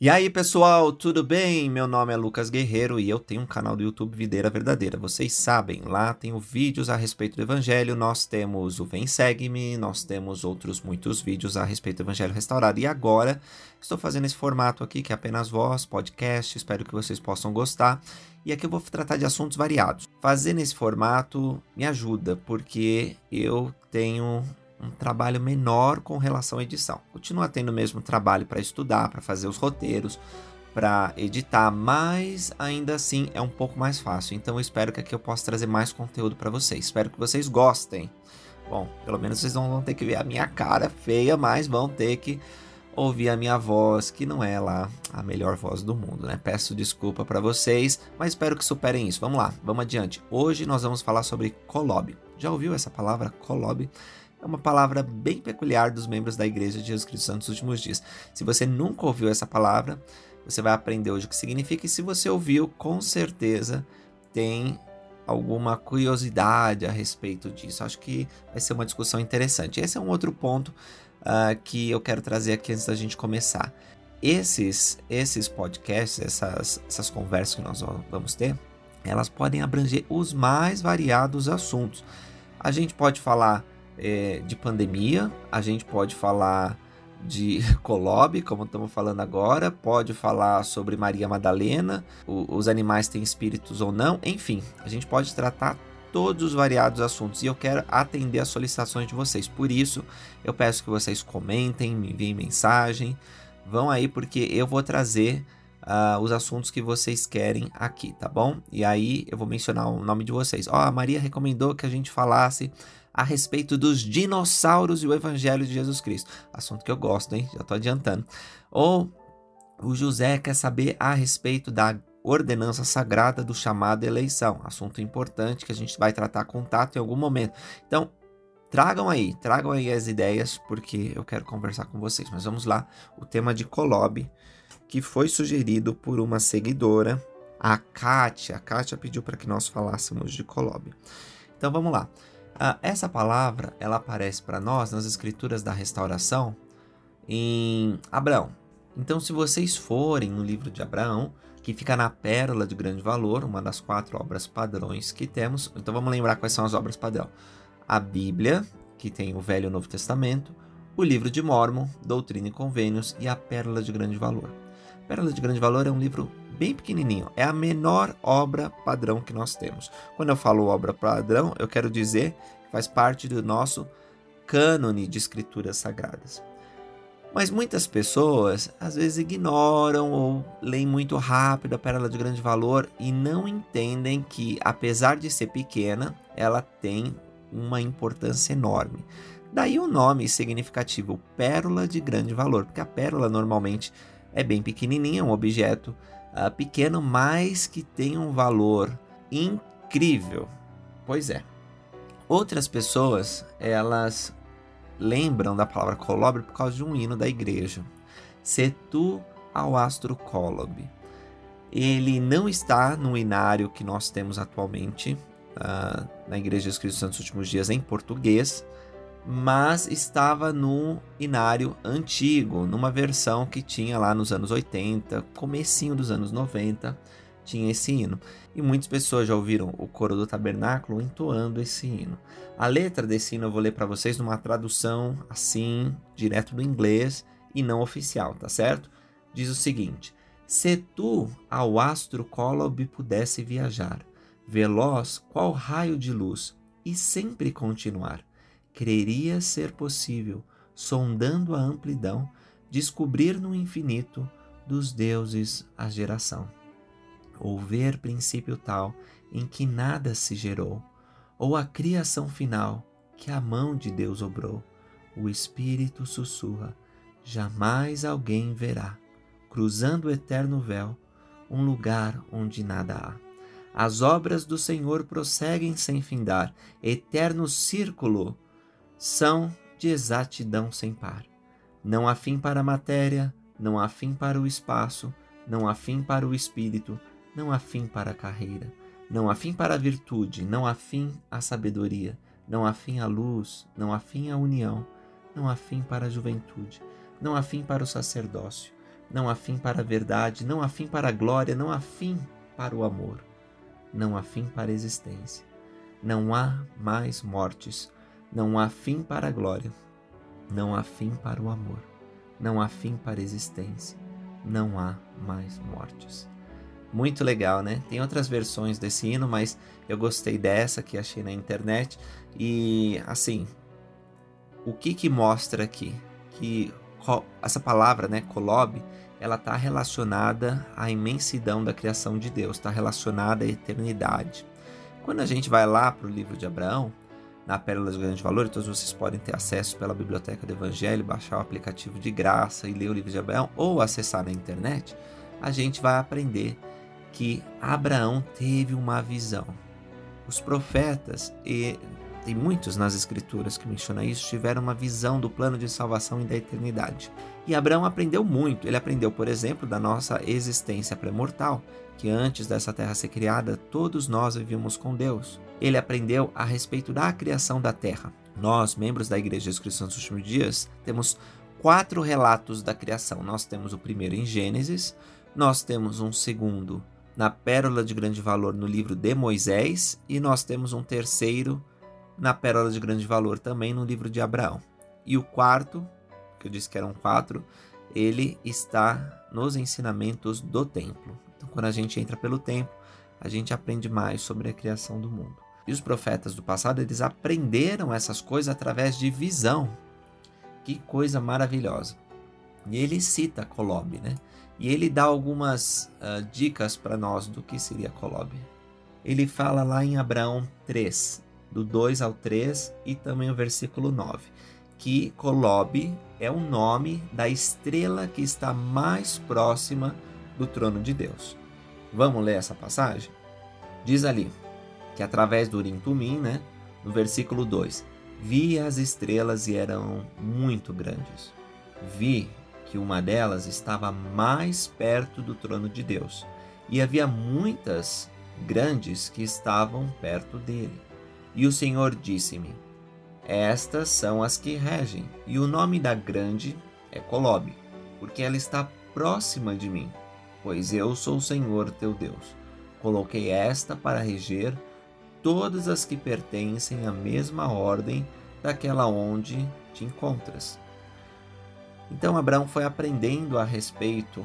E aí, pessoal, tudo bem? Meu nome é Lucas Guerreiro e eu tenho um canal do YouTube Videira Verdadeira. Vocês sabem, lá tenho vídeos a respeito do Evangelho, nós temos o Vem Segue-me, nós temos outros muitos vídeos a respeito do Evangelho Restaurado. E agora, estou fazendo esse formato aqui, que é apenas voz, podcast, espero que vocês possam gostar. E aqui eu vou tratar de assuntos variados. Fazer nesse formato me ajuda, porque eu tenho um trabalho menor com relação à edição. Continua tendo o mesmo trabalho para estudar, para fazer os roteiros, para editar, mas ainda assim é um pouco mais fácil. Então eu espero que aqui eu possa trazer mais conteúdo para vocês. Espero que vocês gostem. Bom, pelo menos vocês não vão ter que ver a minha cara feia, mas vão ter que ouvir a minha voz, que não é lá a melhor voz do mundo, né? Peço desculpa para vocês, mas espero que superem isso. Vamos lá, vamos adiante. Hoje nós vamos falar sobre Kolob. Já ouviu essa palavra Kolob? É uma palavra bem peculiar dos membros da Igreja de Jesus Cristo dos últimos dias. Se você nunca ouviu essa palavra, você vai aprender hoje o que significa, e se você ouviu, com certeza tem alguma curiosidade a respeito disso. Acho que vai ser uma discussão interessante. Esse é um outro ponto uh, que eu quero trazer aqui antes da gente começar. Esses, esses podcasts, essas, essas conversas que nós vamos ter, elas podem abranger os mais variados assuntos. A gente pode falar é, de pandemia, a gente pode falar de Colob, como estamos falando agora, pode falar sobre Maria Madalena, o, os animais têm espíritos ou não, enfim, a gente pode tratar todos os variados assuntos e eu quero atender as solicitações de vocês. Por isso, eu peço que vocês comentem, me enviem mensagem, vão aí porque eu vou trazer uh, os assuntos que vocês querem aqui, tá bom? E aí eu vou mencionar o nome de vocês. Ó, oh, a Maria recomendou que a gente falasse a respeito dos dinossauros e o Evangelho de Jesus Cristo. Assunto que eu gosto, hein? Já estou adiantando. Ou o José quer saber a respeito da ordenança sagrada do chamado eleição. Assunto importante que a gente vai tratar contato em algum momento. Então, tragam aí, tragam aí as ideias, porque eu quero conversar com vocês. Mas vamos lá, o tema de Colob, que foi sugerido por uma seguidora, a Kátia. A Kátia pediu para que nós falássemos de Colob. Então vamos lá. Ah, essa palavra ela aparece para nós nas escrituras da restauração em Abraão. Então, se vocês forem no livro de Abraão, que fica na Pérola de Grande Valor, uma das quatro obras padrões que temos. Então, vamos lembrar quais são as obras padrão: a Bíblia, que tem o Velho e o Novo Testamento, o livro de Mormon, Doutrina e Convênios e a Pérola de Grande Valor. Pérola de Grande Valor é um livro bem pequenininho. É a menor obra padrão que nós temos. Quando eu falo obra padrão, eu quero dizer que faz parte do nosso cânone de escrituras sagradas. Mas muitas pessoas às vezes ignoram ou leem muito rápido a Pérola de Grande Valor e não entendem que, apesar de ser pequena, ela tem uma importância enorme. Daí o nome significativo, Pérola de Grande Valor, porque a pérola normalmente é bem pequenininha, é um objeto uh, pequeno, mas que tem um valor incrível. Pois é. Outras pessoas, elas lembram da palavra colobre por causa de um hino da igreja. Se tu ao astro colobe. Ele não está no inário que nós temos atualmente uh, na Igreja Jesus Cristo Santos Últimos Dias em português, mas estava no inário antigo, numa versão que tinha lá nos anos 80, comecinho dos anos 90, tinha esse hino. E muitas pessoas já ouviram o coro do tabernáculo entoando esse hino. A letra desse hino eu vou ler para vocês numa tradução assim, direto do inglês e não oficial, tá certo? Diz o seguinte: Se tu ao astro Colob pudesse viajar, veloz qual raio de luz, e sempre continuar, creria ser possível, sondando a amplidão, descobrir no infinito dos deuses a geração. Ou ver princípio tal em que nada se gerou, ou a criação final que a mão de Deus obrou, o Espírito sussurra, jamais alguém verá, cruzando o eterno véu, um lugar onde nada há. As obras do Senhor prosseguem sem findar, eterno círculo são de exatidão sem par. Não há fim para a matéria, não há fim para o espaço, não há fim para o espírito, não há fim para a carreira, não há fim para a virtude, não há fim à sabedoria, não há fim à luz, não há fim à união, não há fim para a juventude, não há fim para o sacerdócio, não há fim para a verdade, não há fim para a glória, não há fim para o amor, não há fim para a existência. Não há mais mortes, não há fim para a glória, não há fim para o amor, não há fim para a existência, não há mais mortes. Muito legal, né? Tem outras versões desse hino, mas eu gostei dessa que achei na internet. E assim, o que que mostra aqui? Que essa palavra, né, Kolob, ela está relacionada à imensidão da criação de Deus, está relacionada à eternidade. Quando a gente vai lá para o livro de Abraão, na Pérola de Grande Valor, todos vocês podem ter acesso pela Biblioteca do Evangelho, baixar o aplicativo de graça e ler o livro de Abraão ou acessar na internet, a gente vai aprender que Abraão teve uma visão. Os profetas e tem muitos nas escrituras que mencionam isso, tiveram uma visão do plano de salvação e da eternidade. E Abraão aprendeu muito. Ele aprendeu, por exemplo, da nossa existência pré-mortal, que antes dessa terra ser criada, todos nós vivíamos com Deus. Ele aprendeu a respeito da criação da terra. Nós, membros da Igreja Jesus Cristo dos Últimos Dias, temos quatro relatos da criação. Nós temos o primeiro em Gênesis, nós temos um segundo na Pérola de Grande Valor no livro de Moisés e nós temos um terceiro na Pérola de Grande Valor, também no livro de Abraão. E o quarto, que eu disse que eram quatro, ele está nos ensinamentos do templo. Então, quando a gente entra pelo templo, a gente aprende mais sobre a criação do mundo. E os profetas do passado, eles aprenderam essas coisas através de visão. Que coisa maravilhosa. E ele cita Colob, né? E ele dá algumas uh, dicas para nós do que seria Colob. Ele fala lá em Abraão 3, do 2 ao 3 e também o versículo 9, que Colobe é o nome da estrela que está mais próxima do trono de Deus. Vamos ler essa passagem? Diz ali que através do Urim Tumim, né, no versículo 2, vi as estrelas e eram muito grandes. Vi que uma delas estava mais perto do trono de Deus, e havia muitas grandes que estavam perto dele. E o Senhor disse-me: Estas são as que regem, e o nome da grande é Colobe, porque ela está próxima de mim, pois eu sou o Senhor teu Deus. Coloquei esta para reger todas as que pertencem à mesma ordem daquela onde te encontras. Então Abraão foi aprendendo a respeito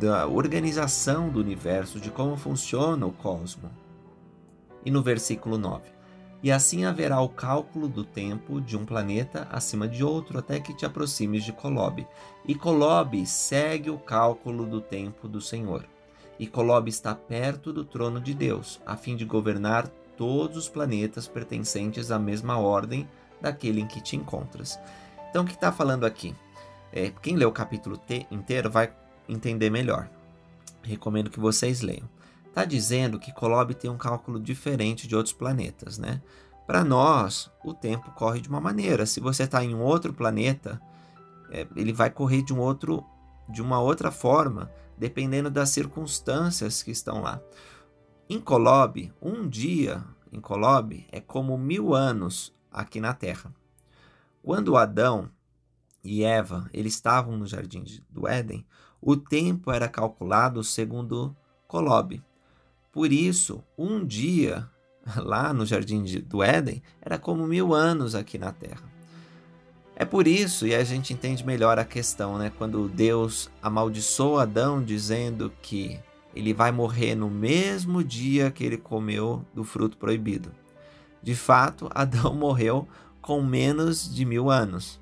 da organização do universo, de como funciona o cosmos. E no versículo 9: E assim haverá o cálculo do tempo de um planeta acima de outro, até que te aproximes de Colobe. E Colobe segue o cálculo do tempo do Senhor. E Colobe está perto do trono de Deus, a fim de governar todos os planetas pertencentes à mesma ordem daquele em que te encontras. Então, o que está falando aqui? É, quem lê o capítulo inteiro vai entender melhor. Recomendo que vocês leiam está dizendo que Colob tem um cálculo diferente de outros planetas, né? Para nós, o tempo corre de uma maneira. Se você está em um outro planeta, é, ele vai correr de um outro, de uma outra forma, dependendo das circunstâncias que estão lá. Em Colob, um dia em Colob é como mil anos aqui na Terra. Quando Adão e Eva eles estavam no jardim do Éden, o tempo era calculado segundo Colob. Por isso, um dia lá no jardim do Éden era como mil anos aqui na Terra. É por isso, e a gente entende melhor a questão, né? Quando Deus amaldiçoou Adão dizendo que ele vai morrer no mesmo dia que ele comeu do fruto proibido. De fato, Adão morreu com menos de mil anos.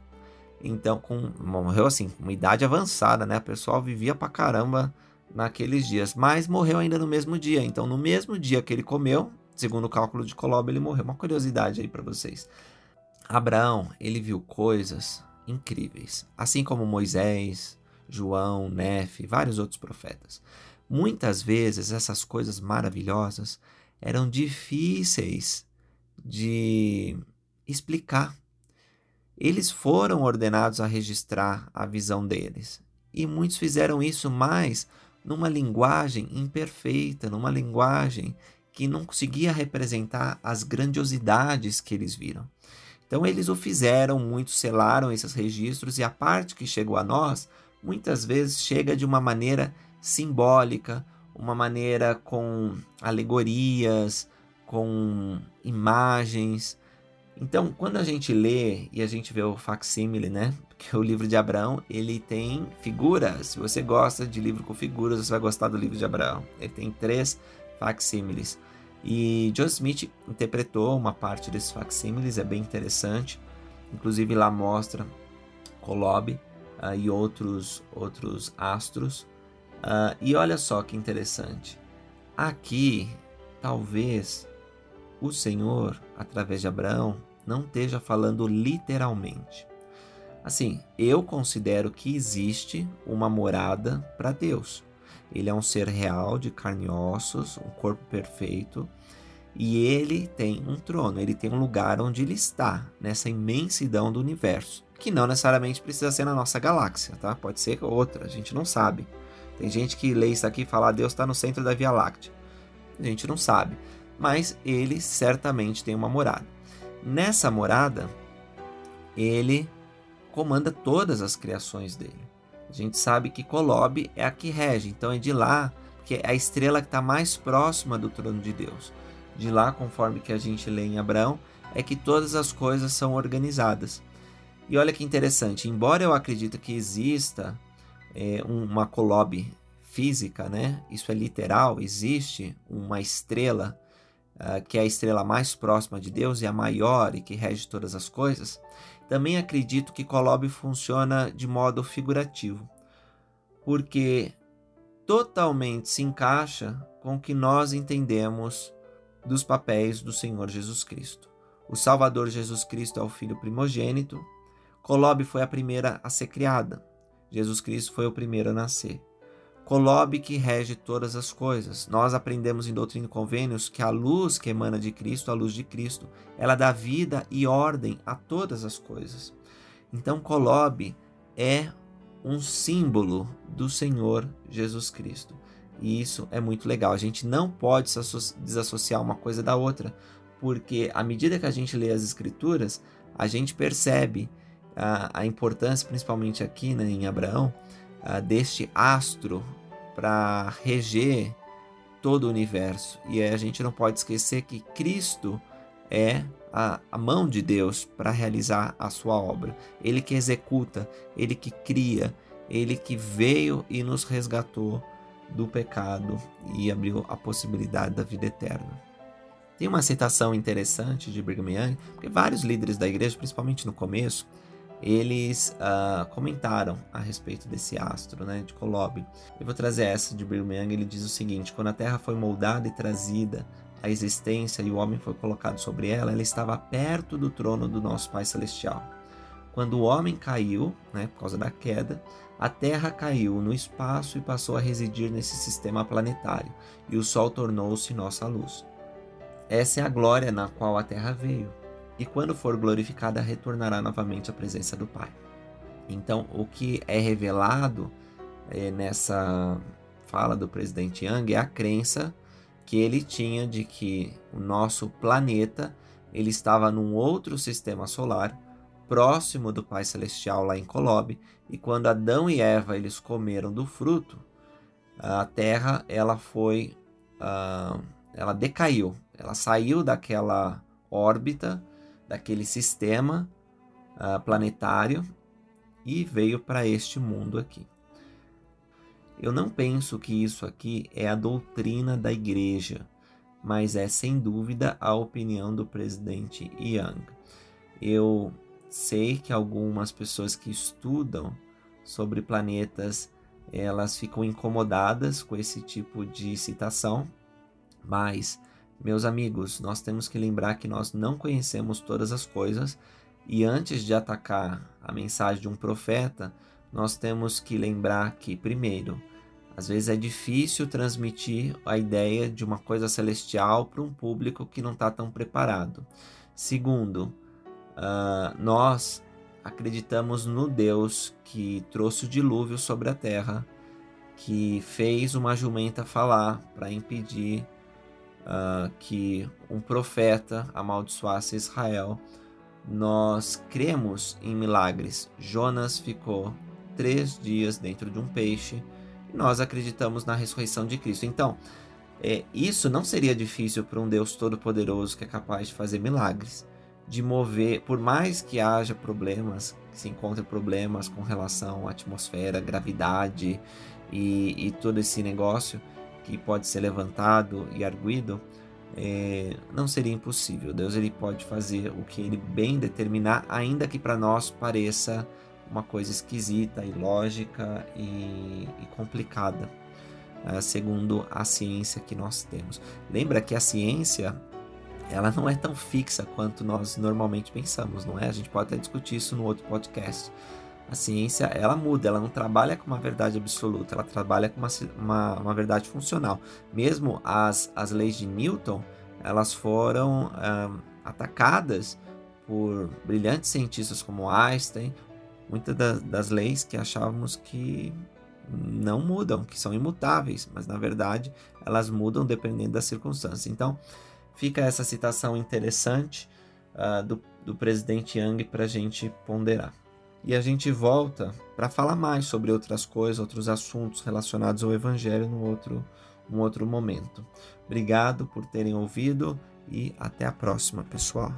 Então, com, morreu assim, com uma idade avançada, né? O pessoal vivia pra caramba naqueles dias, mas morreu ainda no mesmo dia. Então, no mesmo dia que ele comeu, segundo o cálculo de Colob, ele morreu. Uma curiosidade aí para vocês. Abraão, ele viu coisas incríveis, assim como Moisés, João, Nefe, vários outros profetas. Muitas vezes essas coisas maravilhosas eram difíceis de explicar. Eles foram ordenados a registrar a visão deles. E muitos fizeram isso mais numa linguagem imperfeita, numa linguagem que não conseguia representar as grandiosidades que eles viram. Então eles o fizeram, muitos selaram esses registros e a parte que chegou a nós muitas vezes chega de uma maneira simbólica, uma maneira com alegorias, com imagens. Então, quando a gente lê e a gente vê o facsímile, né? Porque o livro de Abraão, ele tem figuras. Se você gosta de livro com figuras, você vai gostar do livro de Abraão. Ele tem três facsímiles. E John Smith interpretou uma parte desses facsímiles, é bem interessante. Inclusive lá mostra Kolob uh, e outros, outros astros. Uh, e olha só que interessante. Aqui, talvez o Senhor, através de Abraão, não esteja falando literalmente. Assim, eu considero que existe uma morada para Deus. Ele é um ser real, de carne e ossos, um corpo perfeito, e ele tem um trono, ele tem um lugar onde ele está, nessa imensidão do universo, que não necessariamente precisa ser na nossa galáxia, tá? Pode ser outra, a gente não sabe. Tem gente que lê isso aqui e fala: ah, Deus está no centro da Via Láctea. A gente não sabe, mas ele certamente tem uma morada. Nessa morada, ele comanda todas as criações dele. A gente sabe que Kolob é a que rege, então é de lá que é a estrela que está mais próxima do trono de Deus. De lá, conforme que a gente lê em Abraão, é que todas as coisas são organizadas. E olha que interessante, embora eu acredite que exista é, uma Kolob física, né? Isso é literal, existe uma estrela uh, que é a estrela mais próxima de Deus e a maior e que rege todas as coisas. Também acredito que Kolob funciona de modo figurativo, porque totalmente se encaixa com o que nós entendemos dos papéis do Senhor Jesus Cristo. O Salvador Jesus Cristo é o filho primogênito, Kolob foi a primeira a ser criada, Jesus Cristo foi o primeiro a nascer. Kolob que rege todas as coisas. Nós aprendemos em Doutrina e Convênios que a luz que emana de Cristo, a luz de Cristo, ela dá vida e ordem a todas as coisas. Então, Kolob é um símbolo do Senhor Jesus Cristo. E isso é muito legal. A gente não pode desassociar uma coisa da outra, porque à medida que a gente lê as Escrituras, a gente percebe a, a importância, principalmente aqui né, em Abraão, a, deste astro para reger todo o universo. E a gente não pode esquecer que Cristo é a, a mão de Deus para realizar a sua obra. Ele que executa, ele que cria, ele que veio e nos resgatou do pecado e abriu a possibilidade da vida eterna. Tem uma citação interessante de Brigham Young, porque vários líderes da igreja, principalmente no começo, eles uh, comentaram a respeito desse astro, né, de Kolob. Eu vou trazer essa de Young, ele diz o seguinte, quando a Terra foi moldada e trazida à existência e o homem foi colocado sobre ela, ela estava perto do trono do nosso Pai Celestial. Quando o homem caiu, né, por causa da queda, a Terra caiu no espaço e passou a residir nesse sistema planetário, e o Sol tornou-se nossa luz. Essa é a glória na qual a Terra veio e quando for glorificada, retornará novamente à presença do Pai. Então, o que é revelado é, nessa fala do presidente Yang é a crença que ele tinha de que o nosso planeta ele estava num outro sistema solar próximo do Pai Celestial lá em Kolob e quando Adão e Eva eles comeram do fruto a Terra ela foi uh, ela decaiu ela saiu daquela órbita daquele sistema uh, planetário e veio para este mundo aqui. Eu não penso que isso aqui é a doutrina da igreja, mas é sem dúvida a opinião do presidente Young. Eu sei que algumas pessoas que estudam sobre planetas elas ficam incomodadas com esse tipo de citação, mas meus amigos, nós temos que lembrar que nós não conhecemos todas as coisas e antes de atacar a mensagem de um profeta, nós temos que lembrar que, primeiro, às vezes é difícil transmitir a ideia de uma coisa celestial para um público que não está tão preparado. Segundo, uh, nós acreditamos no Deus que trouxe o dilúvio sobre a terra, que fez uma jumenta falar para impedir uh, que um profeta amaldiçoasse Israel. Nós cremos em milagres. Jonas ficou três dias dentro de um peixe. E nós acreditamos na ressurreição de Cristo. Então, é, isso não seria difícil para um Deus todo-poderoso que é capaz de fazer milagres, de mover, por mais que haja problemas, que se encontre problemas com relação à atmosfera, gravidade e, e todo esse negócio que pode ser levantado e arguído, é, não seria impossível. Deus ele pode fazer o que ele bem determinar, ainda que para nós pareça uma coisa esquisita, ilógica e, e complicada, é, segundo a ciência que nós temos. Lembra que a ciência ela não é tão fixa quanto nós normalmente pensamos, não é? A gente pode até discutir isso no outro podcast. A ciência, ela muda, ela não trabalha com uma verdade absoluta, ela trabalha com uma, uma, uma verdade funcional. Mesmo as, as leis de Newton, elas foram atacadas por brilhantes cientistas como Einstein, muitas das, das leis que achávamos que não mudam, que são imutáveis, mas na verdade elas mudam dependendo das circunstâncias. Então, fica essa citação interessante uh, do, do presidente Yang para a gente ponderar e a gente volta para falar mais sobre outras coisas, outros assuntos relacionados ao Evangelho no outro, um outro momento. Obrigado por terem ouvido e até a próxima, pessoal.